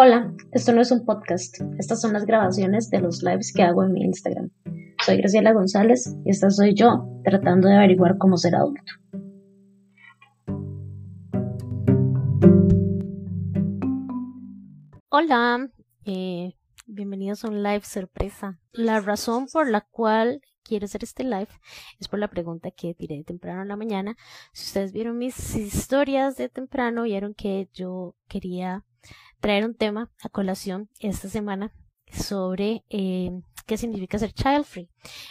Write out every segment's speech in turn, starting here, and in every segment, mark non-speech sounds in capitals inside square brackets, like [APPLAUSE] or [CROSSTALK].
Hola, esto no es un podcast, estas son las grabaciones de los lives que hago en mi Instagram. Soy Graciela González y esta soy yo tratando de averiguar cómo ser adulto. Hola, eh, bienvenidos a un live sorpresa. La razón por la cual quiero hacer este live es por la pregunta que tiré temprano en la mañana. Si ustedes vieron mis historias de temprano, vieron que yo quería traer un tema a colación esta semana sobre eh, qué significa ser child free.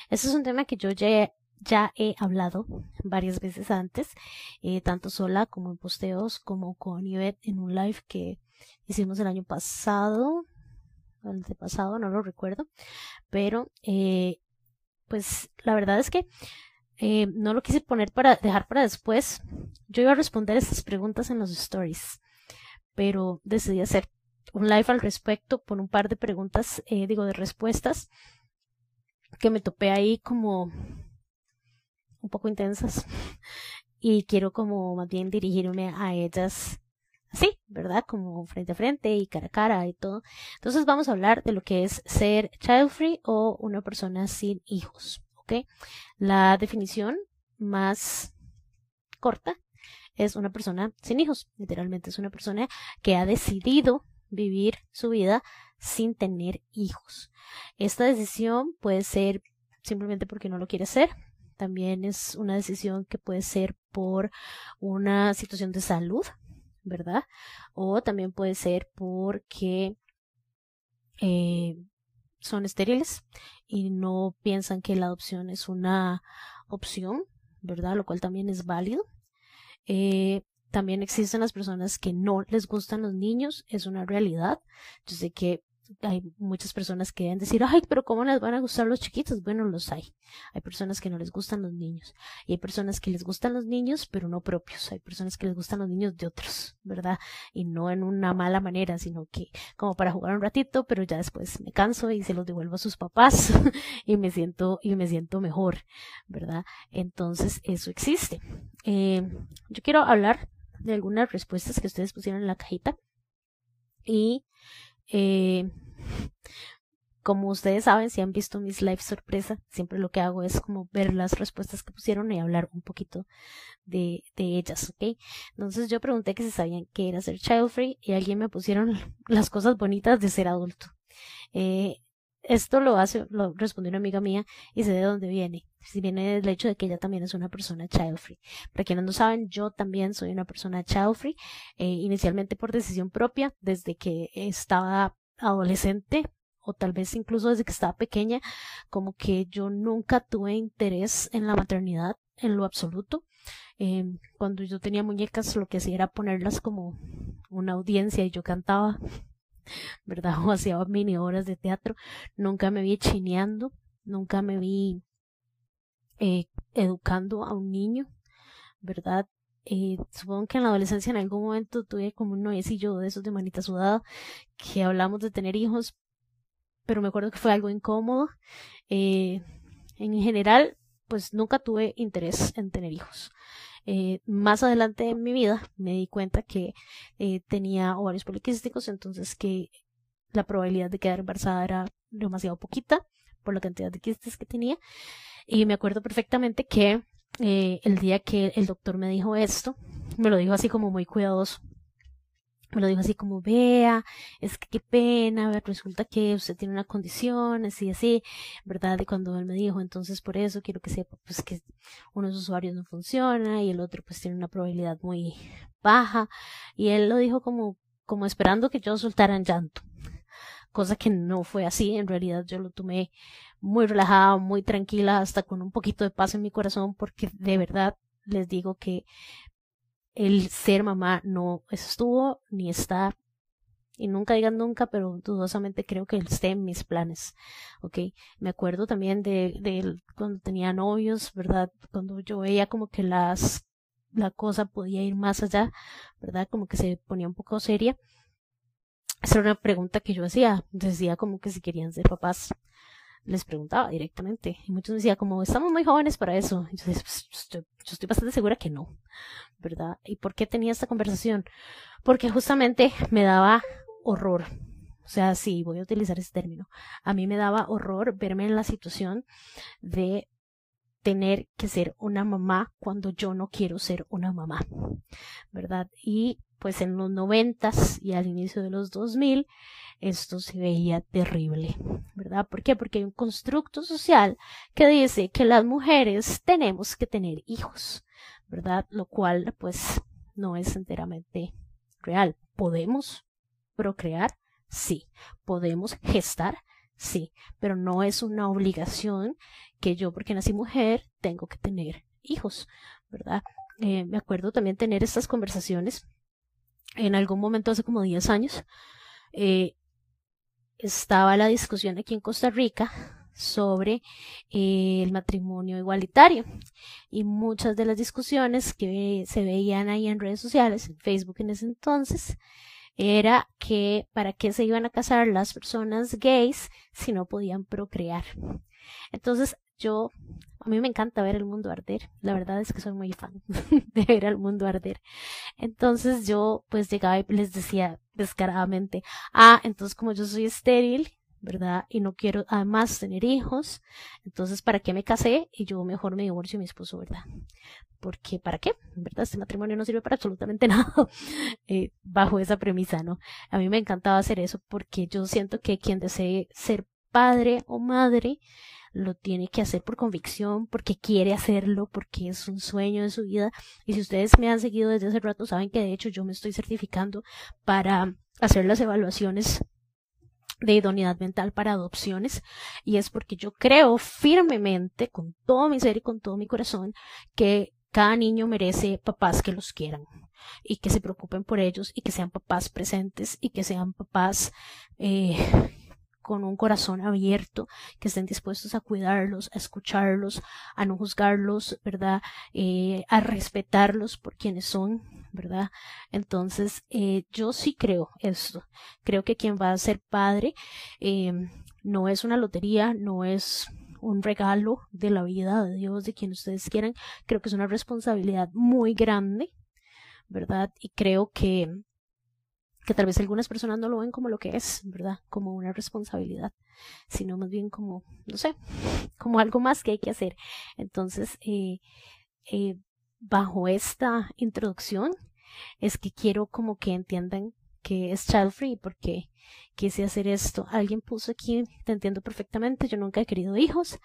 Este es un tema que yo ya, ya he hablado varias veces antes, eh, tanto sola como en posteos, como con Ivette en un live que hicimos el año pasado, el de pasado, no lo recuerdo, pero eh, pues la verdad es que eh, no lo quise poner para dejar para después. Yo iba a responder estas preguntas en los stories pero decidí hacer un live al respecto por un par de preguntas, eh, digo, de respuestas que me topé ahí como un poco intensas [LAUGHS] y quiero como más bien dirigirme a ellas así, ¿verdad? Como frente a frente y cara a cara y todo. Entonces vamos a hablar de lo que es ser child free o una persona sin hijos, ¿ok? La definición más corta es una persona sin hijos, literalmente es una persona que ha decidido vivir su vida sin tener hijos. Esta decisión puede ser simplemente porque no lo quiere hacer, también es una decisión que puede ser por una situación de salud, ¿verdad? O también puede ser porque eh, son estériles y no piensan que la adopción es una opción, ¿verdad? Lo cual también es válido. Eh, también existen las personas que no les gustan los niños, es una realidad. Yo sé que hay muchas personas que deben decir, ay, pero ¿cómo les van a gustar los chiquitos? Bueno, los hay. Hay personas que no les gustan los niños. Y hay personas que les gustan los niños, pero no propios. Hay personas que les gustan los niños de otros, ¿verdad? Y no en una mala manera, sino que como para jugar un ratito, pero ya después me canso y se los devuelvo a sus papás [LAUGHS] y me siento, y me siento mejor, ¿verdad? Entonces, eso existe. Eh, yo quiero hablar de algunas respuestas que ustedes pusieron en la cajita. Y eh, como ustedes saben, si han visto mis live sorpresa, siempre lo que hago es como ver las respuestas que pusieron y hablar un poquito de, de ellas, ¿ok? Entonces yo pregunté que si sabían qué era ser child free y alguien me pusieron las cosas bonitas de ser adulto. Eh, esto lo hace, lo respondió una amiga mía y sé de dónde viene. Si viene del hecho de que ella también es una persona child free. Para quienes no saben, yo también soy una persona child free, eh, inicialmente por decisión propia, desde que estaba adolescente o tal vez incluso desde que estaba pequeña, como que yo nunca tuve interés en la maternidad en lo absoluto. Eh, cuando yo tenía muñecas, lo que hacía era ponerlas como una audiencia y yo cantaba [LAUGHS] ¿verdad? [LAUGHS] O hacía mini horas de teatro. Nunca me vi chineando, nunca me vi eh, educando a un niño, ¿verdad? Eh, supongo que en la adolescencia en algún momento tuve como un noviecillo de esos de manita sudada que hablamos de tener hijos, pero me acuerdo que fue algo incómodo. Eh, en general, pues nunca tuve interés en tener hijos. Eh, más adelante en mi vida me di cuenta que eh, tenía ovarios poliquísticos, entonces que la probabilidad de quedar embarazada era demasiado poquita por la cantidad de quistes que tenía. Y me acuerdo perfectamente que eh, el día que el doctor me dijo esto, me lo dijo así como muy cuidadoso me lo dijo así como, vea, es que qué pena, resulta que usted tiene una condición, así, así, ¿verdad? Y cuando él me dijo, entonces por eso quiero que sepa, pues que uno de los usuarios no funciona y el otro pues tiene una probabilidad muy baja. Y él lo dijo como, como esperando que yo soltara en llanto. Cosa que no fue así, en realidad yo lo tomé muy relajada, muy tranquila, hasta con un poquito de paz en mi corazón, porque de verdad les digo que el ser mamá no estuvo ni está y nunca digan nunca, pero dudosamente creo que esté en mis planes, ¿ok? Me acuerdo también de, de cuando tenía novios, ¿verdad? Cuando yo veía como que las, la cosa podía ir más allá, ¿verdad? Como que se ponía un poco seria. Esa era una pregunta que yo hacía, decía como que si querían ser papás, les preguntaba directamente. Y muchos me decían como, estamos muy jóvenes para eso. Y yo, pues, yo, estoy bastante segura que no, ¿verdad? ¿Y por qué tenía esta conversación? Porque justamente me daba horror. O sea, sí, voy a utilizar ese término. A mí me daba horror verme en la situación de tener que ser una mamá cuando yo no quiero ser una mamá, ¿verdad? Y pues en los noventas y al inicio de los dos mil esto se veía terrible, ¿verdad? ¿Por qué? Porque hay un constructo social que dice que las mujeres tenemos que tener hijos, ¿verdad? Lo cual pues no es enteramente real. ¿Podemos procrear? Sí. ¿Podemos gestar? Sí, pero no es una obligación que yo, porque nací mujer, tengo que tener hijos, ¿verdad? Eh, me acuerdo también tener estas conversaciones en algún momento hace como 10 años. Eh, estaba la discusión aquí en Costa Rica sobre eh, el matrimonio igualitario y muchas de las discusiones que se veían ahí en redes sociales, en Facebook en ese entonces, era que para qué se iban a casar las personas gays si no podían procrear. Entonces yo, a mí me encanta ver el mundo arder, la verdad es que soy muy fan [LAUGHS] de ver el mundo arder. Entonces yo pues llegaba y les decía descaradamente, ah, entonces como yo soy estéril ¿verdad? Y no quiero además tener hijos, entonces ¿para qué me casé? Y yo mejor me divorcio de mi esposo, ¿verdad? Porque ¿para qué? ¿Verdad? Este matrimonio no sirve para absolutamente [LAUGHS] nada eh, bajo esa premisa, ¿no? A mí me encantaba hacer eso porque yo siento que quien desee ser padre o madre lo tiene que hacer por convicción, porque quiere hacerlo, porque es un sueño de su vida. Y si ustedes me han seguido desde hace rato, saben que de hecho yo me estoy certificando para hacer las evaluaciones de idoneidad mental para adopciones y es porque yo creo firmemente con todo mi ser y con todo mi corazón que cada niño merece papás que los quieran y que se preocupen por ellos y que sean papás presentes y que sean papás eh, con un corazón abierto, que estén dispuestos a cuidarlos, a escucharlos, a no juzgarlos, ¿verdad? Eh, a respetarlos por quienes son, ¿verdad? Entonces, eh, yo sí creo esto. Creo que quien va a ser padre eh, no es una lotería, no es un regalo de la vida de Dios, de quien ustedes quieran. Creo que es una responsabilidad muy grande, ¿verdad? Y creo que que tal vez algunas personas no lo ven como lo que es, ¿verdad? Como una responsabilidad, sino más bien como, no sé, [LAUGHS] como algo más que hay que hacer. Entonces, eh, eh, bajo esta introducción, es que quiero como que entiendan que es child free porque quise hacer esto. Alguien puso aquí, te entiendo perfectamente, yo nunca he querido hijos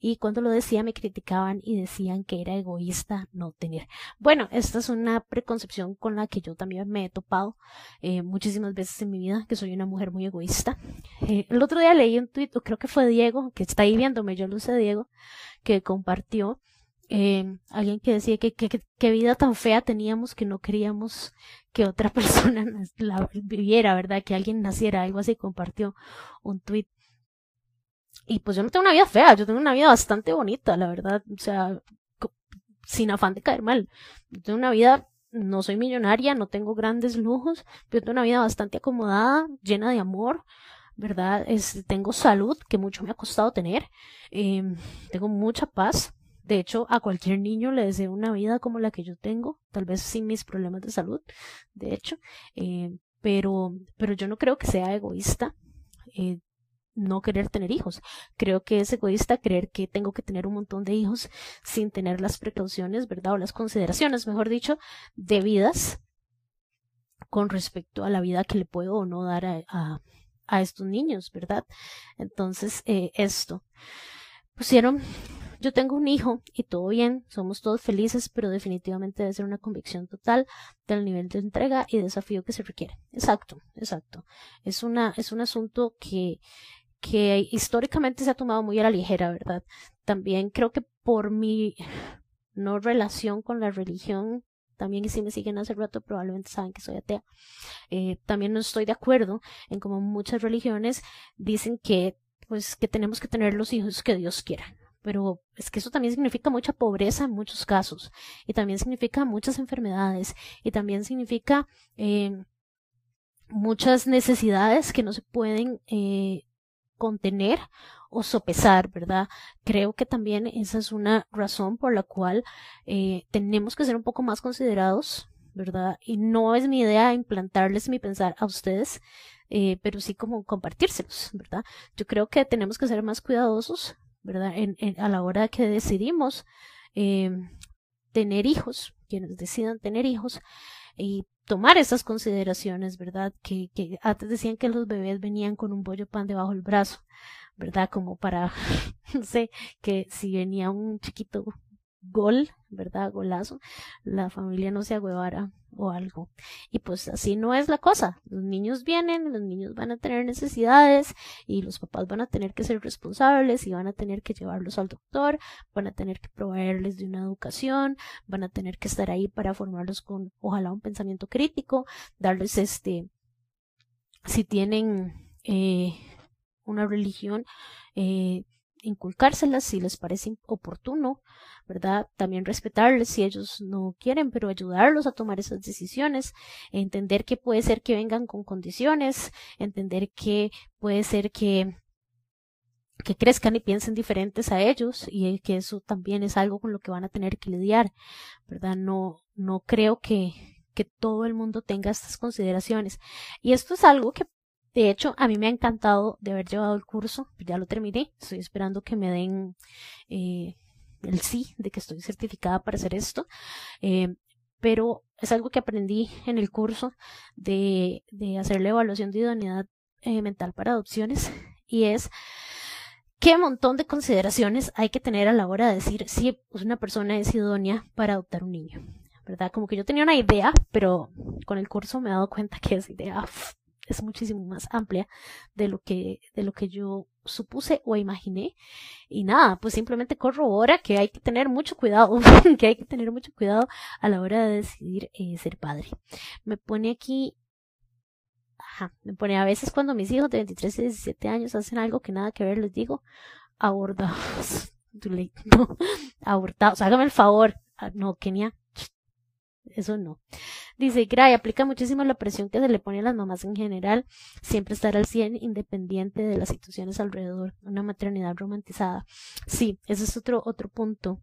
y cuando lo decía me criticaban y decían que era egoísta no tener. Bueno, esta es una preconcepción con la que yo también me he topado eh, muchísimas veces en mi vida, que soy una mujer muy egoísta. Eh, el otro día leí un tuit, creo que fue Diego, que está ahí viéndome, yo lo sé Diego, que compartió eh, alguien que decía que qué vida tan fea teníamos que no queríamos que otra [LAUGHS] persona la viviera, ¿verdad? Que alguien naciera, algo así, compartió un tweet. Y pues yo no tengo una vida fea, yo tengo una vida bastante bonita, la verdad, o sea, sin afán de caer mal. Yo tengo una vida, no soy millonaria, no tengo grandes lujos, pero tengo una vida bastante acomodada, llena de amor, ¿verdad? Es, tengo salud, que mucho me ha costado tener, eh, tengo mucha paz, de hecho, a cualquier niño le deseo una vida como la que yo tengo, tal vez sin mis problemas de salud, de hecho, eh, pero, pero yo no creo que sea egoísta eh, no querer tener hijos. Creo que es egoísta creer que tengo que tener un montón de hijos sin tener las precauciones, ¿verdad? O las consideraciones, mejor dicho, debidas con respecto a la vida que le puedo o no dar a, a, estos niños, ¿verdad? Entonces, eh, esto. Pusieron yo tengo un hijo y todo bien, somos todos felices, pero definitivamente debe ser una convicción total del nivel de entrega y desafío que se requiere. Exacto, exacto. Es una, es un asunto que, que históricamente se ha tomado muy a la ligera, ¿verdad? También creo que por mi no relación con la religión, también y si me siguen hace rato probablemente saben que soy atea. Eh, también no estoy de acuerdo en como muchas religiones dicen que pues que tenemos que tener los hijos que Dios quiera pero es que eso también significa mucha pobreza en muchos casos y también significa muchas enfermedades y también significa eh, muchas necesidades que no se pueden eh, contener o sopesar, ¿verdad? Creo que también esa es una razón por la cual eh, tenemos que ser un poco más considerados ¿verdad? Y no es mi idea implantarles mi pensar a ustedes, eh, pero sí como compartírselos, ¿verdad? Yo creo que tenemos que ser más cuidadosos, ¿verdad? En, a la hora que decidimos eh, tener hijos, quienes decidan tener hijos, y tomar esas consideraciones, ¿verdad? Que, que antes decían que los bebés venían con un bollo pan debajo del brazo, ¿verdad? Como para, [LAUGHS] no sé, que si venía un chiquito gol, ¿verdad? Golazo, la familia no se agüevara o algo. Y pues así no es la cosa. Los niños vienen, los niños van a tener necesidades y los papás van a tener que ser responsables y van a tener que llevarlos al doctor, van a tener que proveerles de una educación, van a tener que estar ahí para formarlos con ojalá un pensamiento crítico, darles este, si tienen eh, una religión, eh, inculcárselas si les parece oportuno, ¿verdad? También respetarles si ellos no quieren, pero ayudarlos a tomar esas decisiones, entender que puede ser que vengan con condiciones, entender que puede ser que que crezcan y piensen diferentes a ellos y que eso también es algo con lo que van a tener que lidiar, ¿verdad? No, no creo que, que todo el mundo tenga estas consideraciones. Y esto es algo que de hecho, a mí me ha encantado de haber llevado el curso, ya lo terminé, estoy esperando que me den eh, el sí de que estoy certificada para hacer esto, eh, pero es algo que aprendí en el curso de, hacer la evaluación de idoneidad eh, mental para adopciones y es qué montón de consideraciones hay que tener a la hora de decir si una persona es idónea para adoptar un niño. ¿verdad? Como que yo tenía una idea, pero con el curso me he dado cuenta que esa idea es muchísimo más amplia de lo que, de lo que yo supuse o imaginé. Y nada, pues simplemente corrobora que hay que tener mucho cuidado, [LAUGHS] que hay que tener mucho cuidado a la hora de decidir eh, ser padre. Me pone aquí, ajá, me pone a veces cuando mis hijos de 23 y 17 años hacen algo que nada que ver, les digo, abordados. [LAUGHS] [LAUGHS] No, abortados, hágame el favor. Ah, no, Kenia, eso no. Dice, Gray, aplica muchísimo la presión que se le pone a las mamás en general, siempre estar al 100 independiente de las situaciones alrededor, una maternidad romantizada. Sí, ese es otro, otro punto,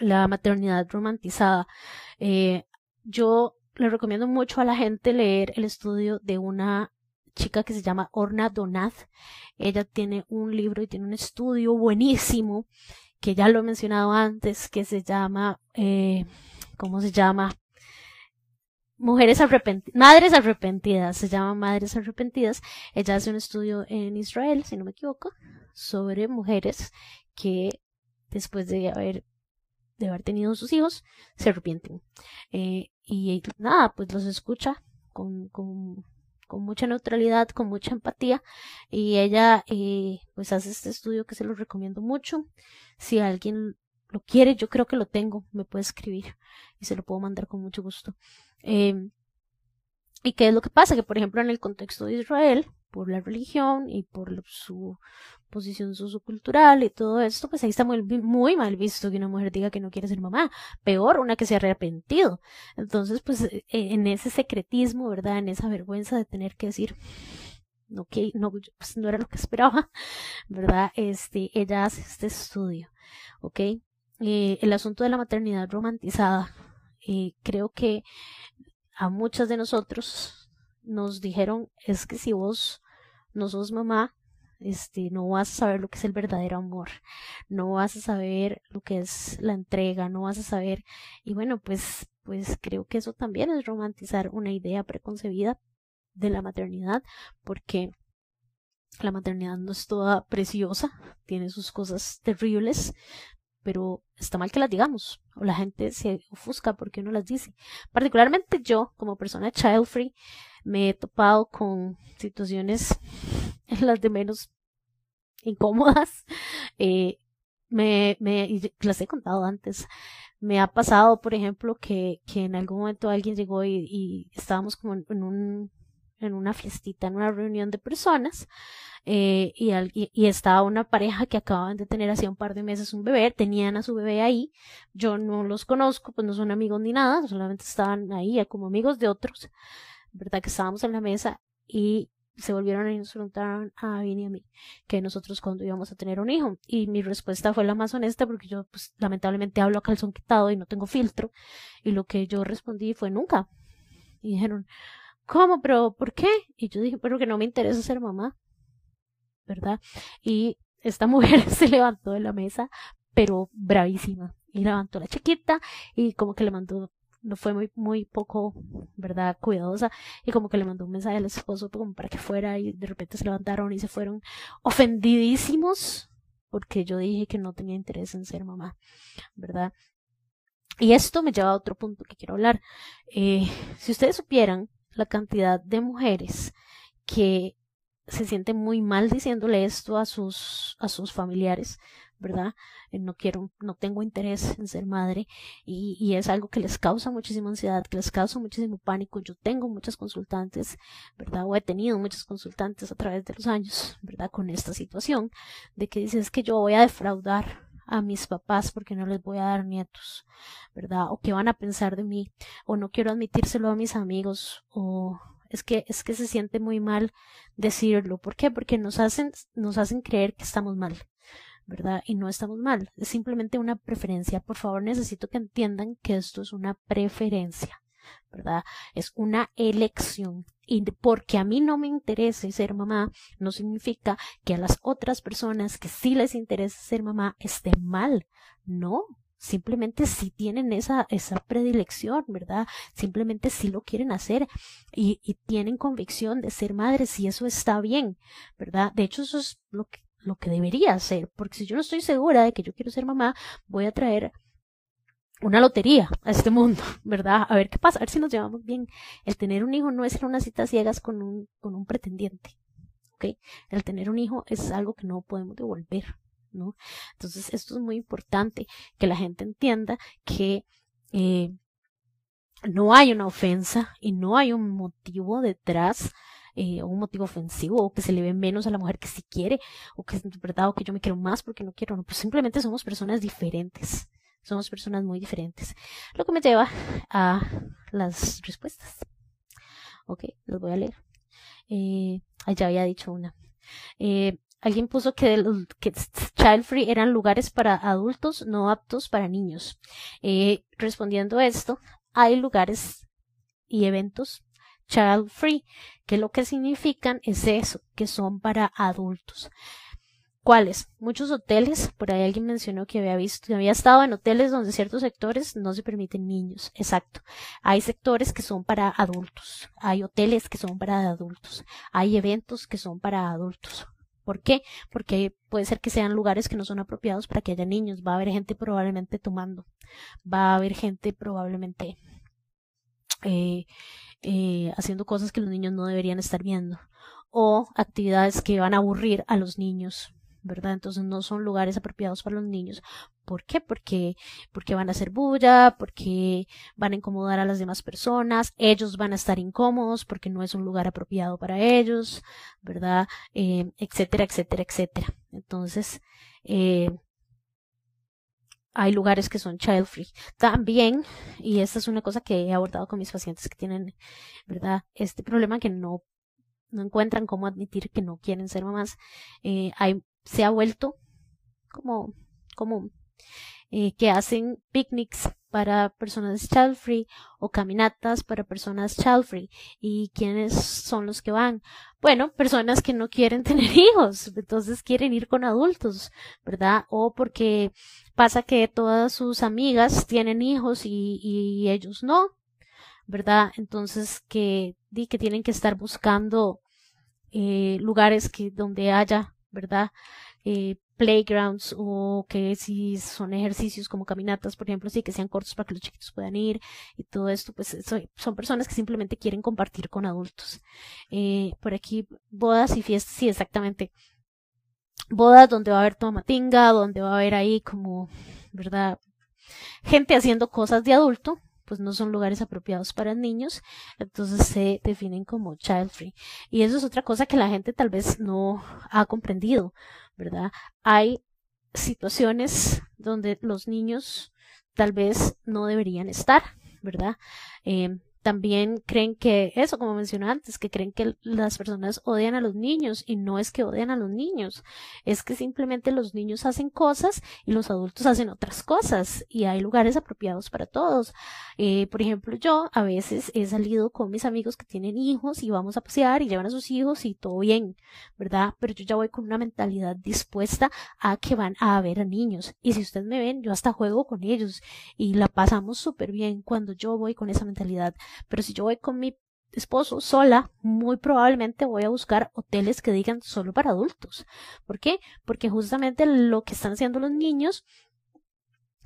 la maternidad romantizada. Eh, yo le recomiendo mucho a la gente leer el estudio de una chica que se llama Orna Donat. Ella tiene un libro y tiene un estudio buenísimo que ya lo he mencionado antes, que se llama eh, ¿cómo se llama? Mujeres arrepentidas, madres arrepentidas, se llama Madres arrepentidas. Ella hace un estudio en Israel, si no me equivoco, sobre mujeres que después de haber, de haber tenido sus hijos, se arrepienten. Eh, y nada, pues los escucha con, con, mucha neutralidad, con mucha empatía. Y ella, eh, pues hace este estudio que se lo recomiendo mucho. Si alguien lo quiere, yo creo que lo tengo, me puede escribir y se lo puedo mandar con mucho gusto. Eh, ¿Y qué es lo que pasa? Que, por ejemplo, en el contexto de Israel, por la religión y por su posición sociocultural y todo esto, pues ahí está muy, muy mal visto que una mujer diga que no quiere ser mamá. Peor, una que se ha arrepentido. Entonces, pues eh, en ese secretismo, ¿verdad? En esa vergüenza de tener que decir, no, que no, pues no era lo que esperaba, ¿verdad? Este, ella hace este estudio, ¿ok? Eh, el asunto de la maternidad romantizada. Eh, creo que a muchas de nosotros nos dijeron es que si vos no sos mamá, este, no vas a saber lo que es el verdadero amor, no vas a saber lo que es la entrega, no vas a saber, y bueno, pues, pues creo que eso también es romantizar una idea preconcebida de la maternidad, porque la maternidad no es toda preciosa, tiene sus cosas terribles, pero está mal que las digamos, o la gente se ofusca porque uno las dice. Particularmente yo, como persona child free, me he topado con situaciones [LAUGHS] las de menos incómodas. [LAUGHS] Eh, me, me, las he contado antes. Me ha pasado, por ejemplo, que, que en algún momento alguien llegó y, y estábamos como en un en una fiestita, en una reunión de personas, eh, y, y, estaba una pareja que acababan de tener hacía un par de meses un bebé, tenían a su bebé ahí, yo no los conozco, pues no son amigos ni nada, solamente estaban ahí como amigos de otros, verdad que estábamos en la mesa y se volvieron a insultar a Vini y a mí, que nosotros cuando íbamos a tener un hijo. Y mi respuesta fue la más honesta porque yo, pues, lamentablemente hablo a calzón quitado y no tengo filtro. Y lo que yo respondí fue nunca. Y dijeron, ¿cómo? ¿Pero por qué? Y yo dije, pero que no me interesa ser mamá, ¿verdad? Y esta [LAUGHS] mujer se levantó de la mesa, pero bravísima. Y levantó la chiquita y como que le mandó no fue muy, muy poco, ¿verdad? Cuidadosa y como que le mandó un mensaje al esposo como para que fuera y de repente se levantaron y se fueron ofendidísimos porque yo dije que no tenía interés en ser mamá, ¿verdad? Y esto me lleva a otro punto que quiero hablar. Eh, si ustedes supieran la cantidad de mujeres que se sienten muy mal diciéndole esto a sus, a sus familiares, ¿verdad? Eh, no quiero, no tengo interés en ser madre y, y, es algo que les causa muchísima ansiedad, que les causa muchísimo pánico. Yo tengo muchas consultantes, ¿verdad? O he tenido muchas consultantes a través de los años, ¿verdad? Con esta situación de que dices que yo voy a defraudar a mis papás porque no les voy a dar nietos, ¿verdad? O que van a pensar de mí, o no quiero admitírselo a mis amigos, o es que es que se siente muy mal decirlo. ¿Por qué? Porque nos hacen nos hacen creer que estamos mal. ¿verdad? Y no estamos mal, es simplemente una preferencia. Por favor, necesito que entiendan que esto es una preferencia, ¿verdad? Es una elección. Y porque a mí no me interese ser mamá, no significa que a las otras personas que sí les interesa ser mamá estén mal. No, simplemente si tienen esa, esa predilección, ¿verdad? Simplemente si lo quieren hacer y, tienen convicción de ser madres y eso está bien, ¿verdad? De hecho, eso es lo que lo que debería hacer, porque si yo no estoy segura de que yo quiero ser mamá, voy a traer una lotería a este mundo, [LAUGHS] ¿verdad? A ver qué pasa, a ver si nos llevamos bien. El tener un hijo no es una cita ciegas con un, con un pretendiente, ¿ok? El tener un hijo es algo que no podemos devolver, Entonces, esto es muy importante, que la gente entienda que eh, no hay una ofensa y no hay un motivo detrás eh, un motivo ofensivo o que se le ve menos a la mujer que si quiere o que es verdad o que yo me quiero más porque no quiero, no, pues simplemente somos personas diferentes. Somos personas muy diferentes. Lo que me lleva a las respuestas. Ok, los voy a leer. Eh, ya había dicho una. Eh, alguien puso que, child free eran lugares para adultos no aptos para niños. Eh, respondiendo a esto, hay lugares y eventos child free, que lo que significan es eso, que son para adultos. ¿Cuáles? Muchos hoteles, por ahí alguien mencionó que había visto, que había estado en hoteles donde ciertos sectores no se permiten niños. Exacto. Hay sectores que son para adultos. Hay hoteles que son para adultos. Hay eventos que son para adultos. ¿Por qué? Porque puede ser que sean lugares que no son apropiados para que haya niños. Va a haber gente probablemente tomando. Va a haber gente probablemente eh, eh, haciendo cosas que los niños no deberían estar viendo o actividades que van a aburrir a los niños, ¿verdad? Entonces no son lugares apropiados para los niños. ¿Por qué? Porque, porque van a hacer bulla, porque van a incomodar a las demás personas, ellos van a estar incómodos porque no es un lugar apropiado para ellos, ¿verdad? Eh, etcétera, etcétera, etcétera. Entonces, eh, hay lugares que son child free. También, y esta es una cosa que he abordado con mis pacientes que tienen, ¿verdad? Este problema que no, no encuentran cómo admitir que no quieren ser mamás, eh, hay, se ha vuelto como común eh, que hacen picnics para personas child free o caminatas para personas child free. ¿Y quiénes son los que van? Bueno, personas que no quieren [LAUGHS] tener hijos, entonces quieren ir con adultos, ¿verdad? O porque pasa que todas sus amigas tienen hijos y, ellos no, ¿verdad? Entonces que, que tienen que estar buscando eh, lugares que donde haya, ¿verdad? Eh, playgrounds o que si son ejercicios como caminatas, por ejemplo, sí que sean cortos para que los chiquitos puedan ir y todo esto, pues son personas que simplemente quieren compartir con adultos. Eh, por aquí, bodas y fiestas, sí, exactamente. Bodas donde va a haber tomatinga, donde va a haber ahí como, ¿verdad? Gente haciendo cosas de adulto, pues no son lugares apropiados para niños, entonces se definen como child free. Y eso es otra cosa que la gente tal vez no ha comprendido, ¿verdad? Hay situaciones donde los niños tal vez no deberían estar, ¿verdad? Eh, también creen que eso, como mencioné antes, que creen que las personas odian a los niños y no es que odian a los niños, es que simplemente los niños hacen cosas y los adultos hacen otras cosas y hay lugares apropiados para todos. Eh, por ejemplo, yo a veces he salido con mis amigos que tienen hijos y vamos a pasear y llevan a sus hijos y todo bien, ¿verdad? Pero yo ya voy con una mentalidad dispuesta a que van a ver a niños y si ustedes me ven, yo hasta juego con ellos y la pasamos súper bien cuando yo voy con esa mentalidad. Pero si yo voy con mi esposo sola, muy probablemente voy a buscar hoteles que digan solo para adultos. ¿Por qué? Porque justamente lo que están haciendo los niños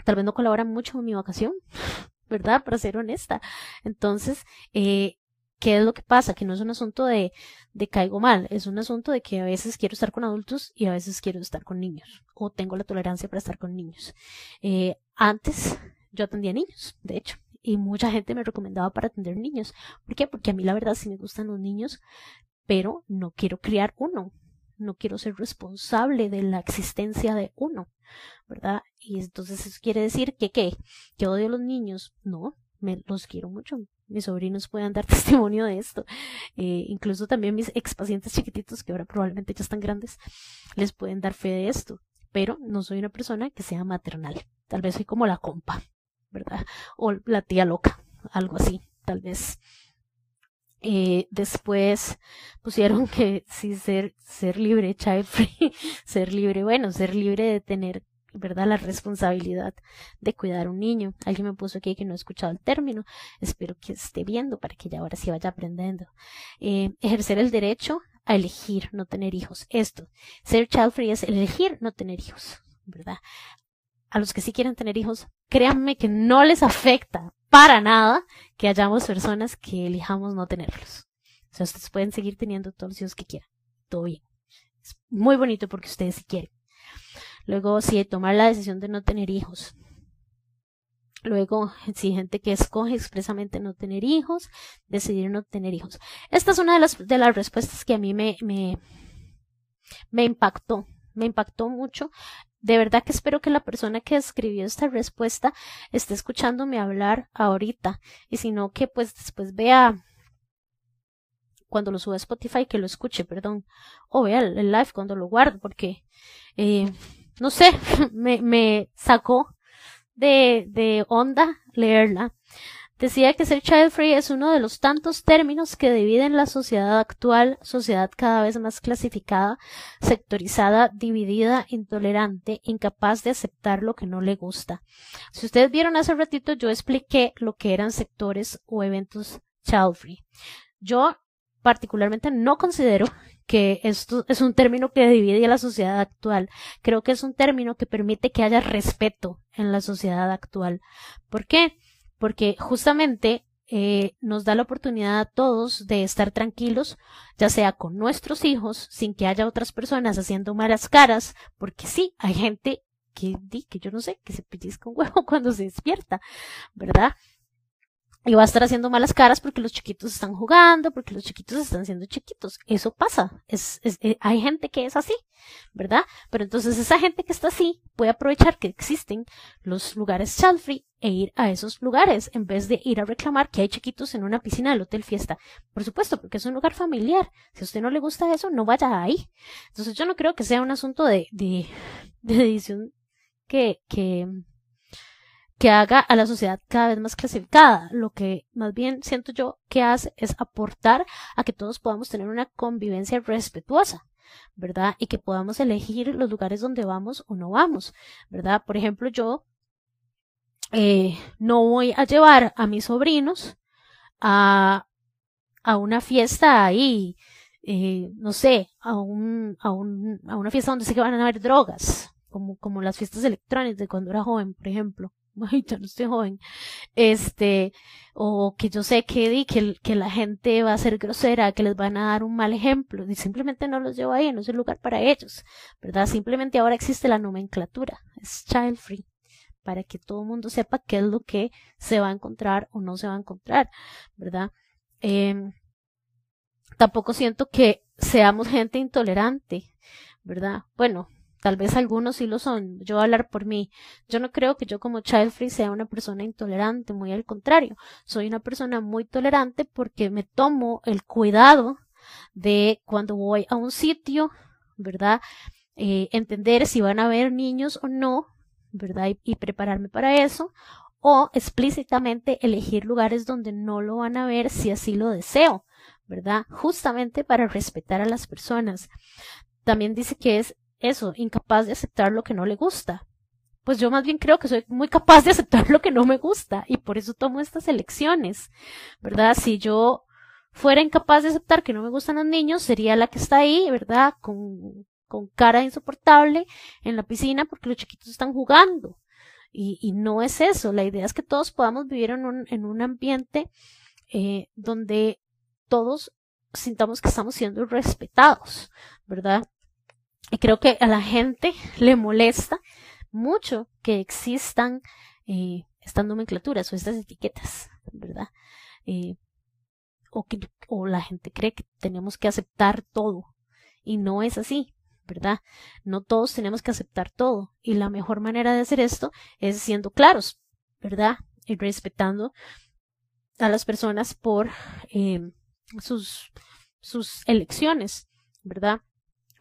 tal vez no colabora mucho con mi vacación, [LAUGHS] ¿verdad? Para ser honesta. Entonces, eh, ¿qué es lo que pasa? Que no es un asunto de, de caigo mal, es un asunto de que a veces quiero estar con adultos y a veces quiero estar con niños, o tengo la tolerancia para estar con niños. Eh, antes yo atendía niños, de hecho, y mucha gente me recomendaba para atender niños. ¿Por qué? Porque a mí la verdad sí me gustan los niños, pero no quiero criar uno. No quiero ser responsable de la existencia de uno, ¿verdad? Y entonces eso quiere decir que, ¿qué? Que odio a los niños. No, me los quiero mucho. Mis sobrinos pueden dar [LAUGHS] testimonio de esto. Eh, incluso también mis ex pacientes chiquititos, que ahora probablemente ya están grandes, les pueden dar fe de esto. Pero no soy una persona que sea maternal. Tal vez soy como la compa. ¿Verdad? O la tía loca, algo así, tal vez. Eh, después pusieron que sí, ser, ser libre, child free, [LAUGHS] ser libre, bueno, ser libre de tener, ¿verdad? La responsabilidad de cuidar a un niño. Alguien me puso aquí que no he escuchado el término. Espero que esté viendo para que ya ahora sí vaya aprendiendo. Eh, ejercer el derecho a elegir no tener hijos. Esto, ser child free es elegir no tener hijos, ¿verdad? A los que sí quieren tener hijos, créanme que no les afecta para nada que hayamos personas que elijamos no tenerlos. O sea, ustedes pueden seguir teniendo todos los hijos que quieran. Todo bien. Es muy bonito porque ustedes sí quieren. Luego, si tomar la decisión de no tener hijos. Luego, si gente que escoge expresamente no tener hijos, decidir no tener hijos. Esta es una de las, de las respuestas que a mí me, me impactó. Me impactó mucho de verdad que espero que la persona que escribió esta respuesta esté escuchándome hablar ahorita y si no que pues después vea cuando lo suba a Spotify que lo escuche, perdón, o vea el, live cuando lo guardo porque eh, no sé, [LAUGHS] me, me sacó de, de onda leerla. Decía que ser child free es uno de los tantos términos que dividen la sociedad actual, sociedad cada vez más clasificada, sectorizada, dividida, intolerante, incapaz de aceptar lo que no le gusta. Si ustedes vieron hace ratito, yo expliqué lo que eran sectores o eventos child free. Yo particularmente no considero que esto es un término que divide a la sociedad actual. Creo que es un término que permite que haya respeto en la sociedad actual. ¿Por qué? Porque justamente eh, nos da la oportunidad a todos de estar tranquilos, ya sea con nuestros hijos, sin que haya otras personas haciendo malas caras, porque sí, hay gente que, que yo no sé, que se pellizca un huevo [LAUGHS] cuando se despierta, ¿verdad? y va a estar haciendo malas caras porque los chiquitos están jugando, porque los chiquitos están siendo chiquitos. Eso pasa. Es, eh, hay gente que es así, ¿verdad? Pero entonces esa gente que está así puede aprovechar que existen los lugares child free e ir a esos lugares en vez de ir a reclamar que hay chiquitos en una piscina del hotel fiesta. Por supuesto, porque es un lugar familiar. Si a usted no le gusta eso, no vaya ahí. Entonces yo no creo que sea un asunto de, de, [LAUGHS] de edición que, que, que haga a la sociedad cada vez más clasificada. Lo que más bien siento yo que hace es aportar a que todos podamos tener una convivencia respetuosa. ¿verdad? Y que podamos elegir los lugares donde vamos o no vamos, ¿verdad? Por ejemplo, yo eh, no voy a llevar a mis sobrinos a, a una fiesta ahí, eh, no sé, a, un, a, un, a una fiesta donde sé que van a haber drogas, como, como las fiestas electrónicas de cuando era joven, por ejemplo. [LAUGHS] Ay, no estoy joven, este, o que yo sé que, que, que la gente va a ser grosera, que les van a dar un mal ejemplo, y simplemente no los llevo ahí, no es el lugar para ellos, ¿verdad? Simplemente ahora existe la nomenclatura, es child free, para que todo el mundo sepa qué es lo que se va a encontrar o no se va a encontrar, ¿verdad? Eh, tampoco siento que seamos gente intolerante, ¿verdad? Bueno, Tal vez algunos sí lo son. Yo voy a hablar por mí. Yo no creo que yo como child free sea una persona intolerante, muy al contrario. Soy una persona muy tolerante porque me tomo el cuidado de cuando voy a un sitio, ¿verdad? Eh, entender si van a haber niños o no, ¿verdad? y prepararme para eso. O explícitamente elegir lugares donde no lo van a ver si así lo deseo, ¿verdad? Justamente para respetar a las personas. También dice que es eso, incapaz de aceptar lo que no le gusta. Pues yo más bien creo que soy muy capaz de aceptar lo que no me gusta y por eso tomo estas elecciones, ¿verdad? Si yo fuera incapaz de aceptar que no me gustan los niños, sería la que está ahí, ¿verdad? Con, con cara insoportable en la piscina porque los chiquitos están jugando. Y, no es eso, la idea es que todos podamos vivir en un, en un ambiente eh, donde todos sintamos que estamos siendo respetados, ¿verdad? Y creo que a la gente le molesta mucho que existan eh, estas nomenclaturas o estas etiquetas, ¿verdad? Eh, o, que, o la gente cree que tenemos que aceptar todo y no es así, ¿verdad? No todos tenemos que aceptar todo y la mejor manera de hacer esto es siendo claros, ¿verdad? Y respetando a las personas por eh, sus, sus elecciones, ¿verdad?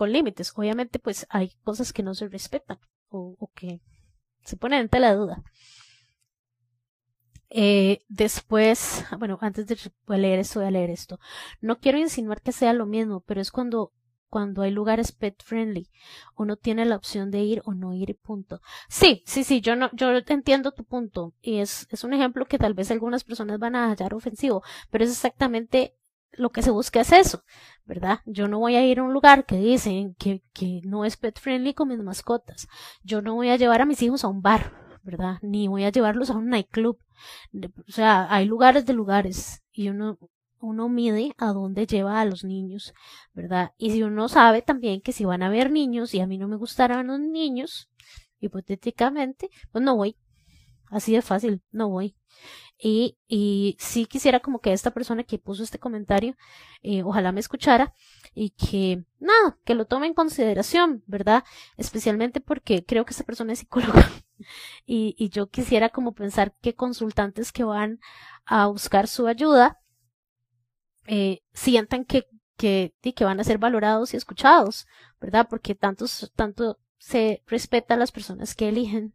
con límites. Obviamente, pues hay cosas que no se respetan o, que se ponen en tela de duda. Eh, después, bueno, antes de leer esto, voy a leer esto. No quiero insinuar que sea lo mismo, pero es cuando, cuando hay lugares pet friendly. Uno tiene la opción de ir o no ir punto. Sí, sí, sí, yo no, yo entiendo tu punto. Y es, es un ejemplo que tal vez algunas personas van a hallar ofensivo, pero es exactamente lo que se busca es eso, ¿verdad? Yo no voy a ir a un lugar que dicen que, que no es pet friendly con mis mascotas. Yo no voy a llevar a mis hijos a un bar, ¿verdad? Ni voy a llevarlos a un nightclub. O sea, hay lugares de lugares y uno, uno mide a dónde lleva a los niños, ¿verdad? Y si uno sabe también que si van a ver niños y a mí no me gustaran los niños, hipotéticamente, pues no voy. Así de fácil, no voy. Y, y sí quisiera como que esta persona que puso este comentario, eh, ojalá me escuchara y que, nada, que lo tome en consideración, ¿verdad? Especialmente porque creo que esta persona es psicóloga. [LAUGHS] y, y yo quisiera como pensar que consultantes que van a buscar su ayuda, eh, sientan que, que, que van a ser valorados y escuchados, ¿verdad? Porque tantos, tanto se respeta a las personas que eligen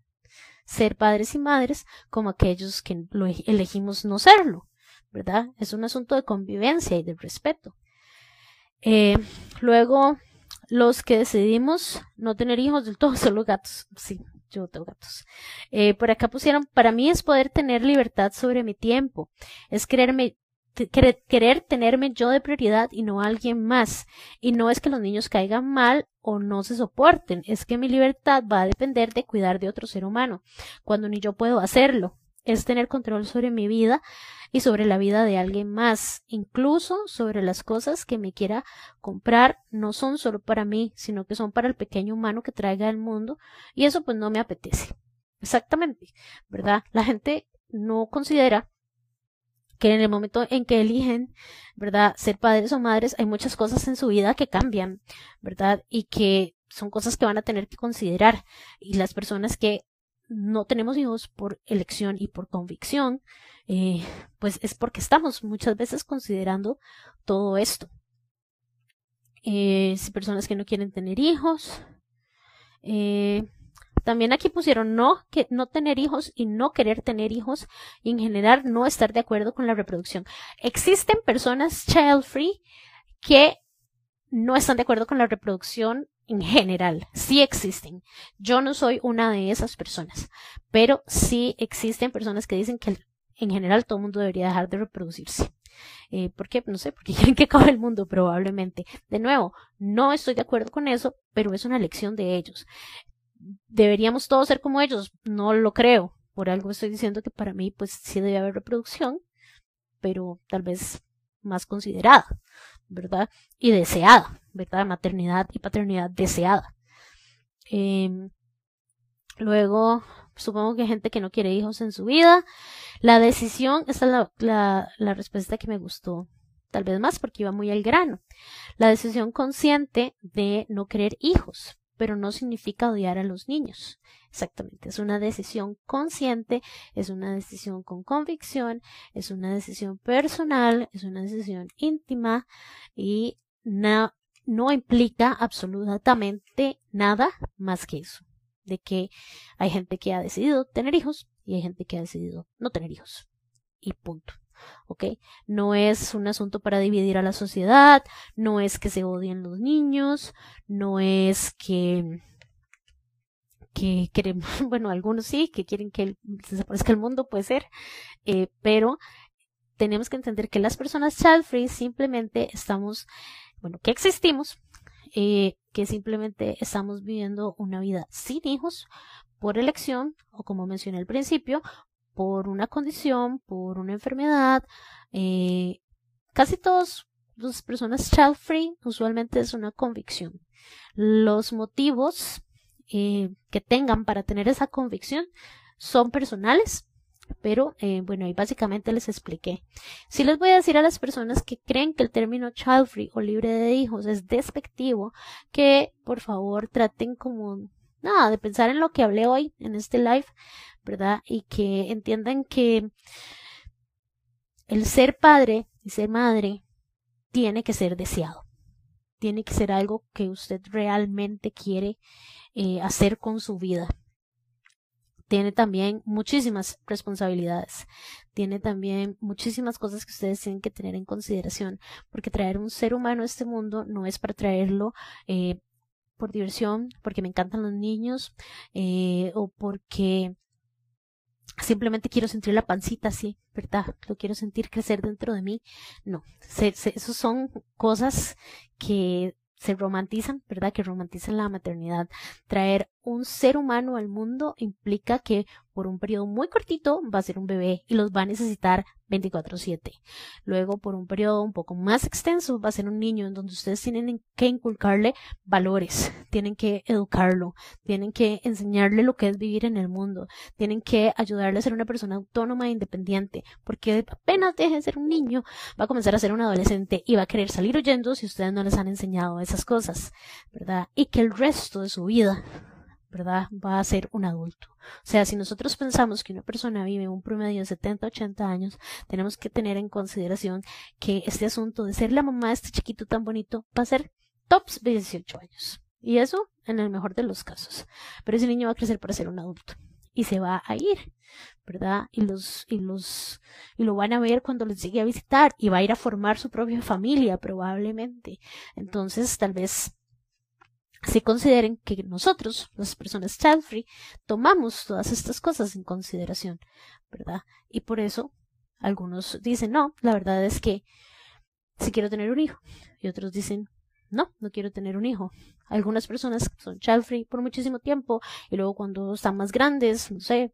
ser padres y madres como aquellos que elegimos no serlo, ¿verdad? Es un asunto de convivencia y de respeto. Eh, luego, los que decidimos no tener hijos del todo [LAUGHS] son los gatos. Sí, yo tengo gatos. Eh, por acá pusieron, para mí es poder tener libertad sobre mi tiempo, es quererme querer, tenerme yo de prioridad y no alguien más. Y no es que los niños caigan mal o no se soporten, es que mi libertad va a depender de cuidar de otro ser humano, cuando ni yo puedo hacerlo. Es tener control sobre mi vida y sobre la vida de alguien más, incluso sobre las cosas que me quiera comprar, no son solo para mí, sino que son para el pequeño humano que traiga al mundo, y eso pues no me apetece. Exactamente, ¿verdad? La gente no considera que en el momento en que eligen, ¿verdad? Ser padres o madres, hay muchas cosas en su vida que cambian, ¿verdad? Y que son cosas que van a tener que considerar. Y las personas que no tenemos hijos por elección y por convicción, eh, pues es porque estamos muchas veces considerando todo esto. Eh, personas que no quieren tener hijos, eh, también aquí pusieron no, que, no tener hijos y no querer tener hijos y en general no estar de acuerdo con la reproducción. Existen personas child free que no están de acuerdo con la reproducción en general. Sí existen. Yo no soy una de esas personas, pero sí existen personas que dicen que en general todo el mundo debería dejar de reproducirse. Eh, ¿Por qué? No sé, porque [LAUGHS] quieren que acabe el mundo probablemente. De nuevo, no estoy de acuerdo con eso, pero es una elección de ellos deberíamos todos ser como ellos. No lo creo. Por algo estoy diciendo que para mí, pues sí debe haber reproducción, pero tal vez más considerada, ¿verdad? Y deseada, ¿verdad? Maternidad y paternidad deseada. Em, luego, supongo que hay gente que no quiere hijos en su vida. La decisión, esta es la, la, la respuesta que me gustó, tal vez más porque iba muy al grano. La decisión consciente de no querer hijos pero no significa odiar a los niños. Exactamente, es una decisión consciente, es una decisión con convicción, es una decisión personal, es una decisión íntima y no, no implica absolutamente nada más que eso, de que hay gente que ha decidido tener hijos y hay gente que ha decidido no tener hijos. Y punto. ¿Ok? No es un asunto para dividir a la sociedad, no es que se odien los niños, no es que que queremos, [LAUGHS] bueno, algunos sí, que quieren que desaparezca el mundo, puede ser, eh, pero tenemos que entender que las personas child free simplemente estamos, bueno, que existimos, eh, que simplemente estamos viviendo una vida sin hijos por elección o como mencioné al principio, por una condición, por una enfermedad. Eh, casi todas las personas child free usualmente es una convicción. Los motivos eh, que tengan para tener esa convicción son personales, pero eh, bueno, ahí básicamente les expliqué. Si les voy a decir a las personas que creen que el término child free o libre de hijos es despectivo, que por favor traten como nada de pensar en lo que hablé hoy en este live, ¿verdad? Y que entiendan que el ser padre y ser madre tiene que ser deseado. Tiene que ser algo que usted realmente quiere eh, hacer con su vida. Tiene también muchísimas responsabilidades. Tiene también muchísimas cosas que ustedes tienen que tener en consideración. Porque traer un ser humano a este mundo no es para traerlo eh, por diversión, porque me encantan los niños, eh, o porque simplemente quiero sentir la pancita así, ¿verdad? Lo quiero sentir crecer dentro de mí. No, se, esos son cosas que se romantizan, ¿verdad? Que romantizan la maternidad. Traer un ser humano al mundo implica que por un periodo muy cortito va a ser un bebé y los va a necesitar 24/7. Luego, por un periodo un poco más extenso, va a ser un niño en donde ustedes tienen que inculcarle valores, [LAUGHS] tienen que educarlo, tienen que enseñarle lo que es vivir en el mundo, tienen que ayudarle a ser una persona autónoma e independiente, porque apenas deje de ser un niño, va a comenzar a ser un adolescente y va a querer salir huyendo si ustedes no les han enseñado esas cosas, ¿verdad? Y que el resto de su vida Va a ser un adulto. O sea, si nosotros pensamos que una persona vive un promedio de 70, 80 años, tenemos que tener en consideración que este asunto de ser la mamá de este chiquito tan bonito va a ser tops 18 años. Y eso en el mejor de los casos. Pero ese niño va a crecer para ser un adulto y se va a ir, ¿verdad? Y los, y los, y lo van a ver cuando les llegue a visitar y va a ir a formar su propia familia probablemente. Entonces, tal vez si consideren que nosotros, las personas child free, tomamos todas estas cosas en consideración, ¿verdad? Y por eso algunos dicen, no, la verdad es que si quiero tener un hijo. Y otros dicen, no, no quiero tener un hijo. Algunas personas son child free por muchísimo tiempo y luego cuando están más grandes, no sé,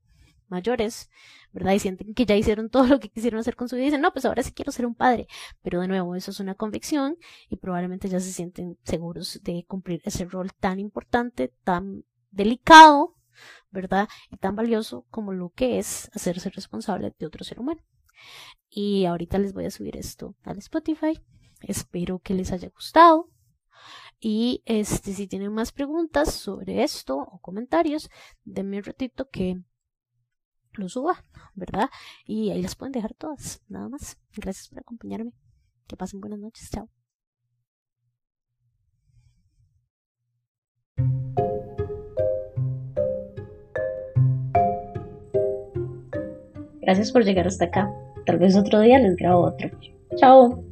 mayores, ¿verdad? Y sienten que ya hicieron todo lo que quisieron hacer con su vida y dicen, no, pues ahora sí quiero ser un padre. Pero de nuevo, eso es una convicción y probablemente ya se sienten seguros de cumplir ese rol tan importante, tan delicado, ¿verdad? Y tan valioso como lo que es hacerse responsable de otro ser humano. Y ahorita les voy a subir esto al Spotify. Espero que les haya gustado. Y este, si tienen más preguntas sobre esto o comentarios, denme un ratito que lo suba, ¿verdad? Y ahí las pueden dejar todas, nada más. Gracias por acompañarme. Que pasen buenas noches. Chao. Gracias por llegar hasta acá. Tal vez otro día les grabo otro. Chao.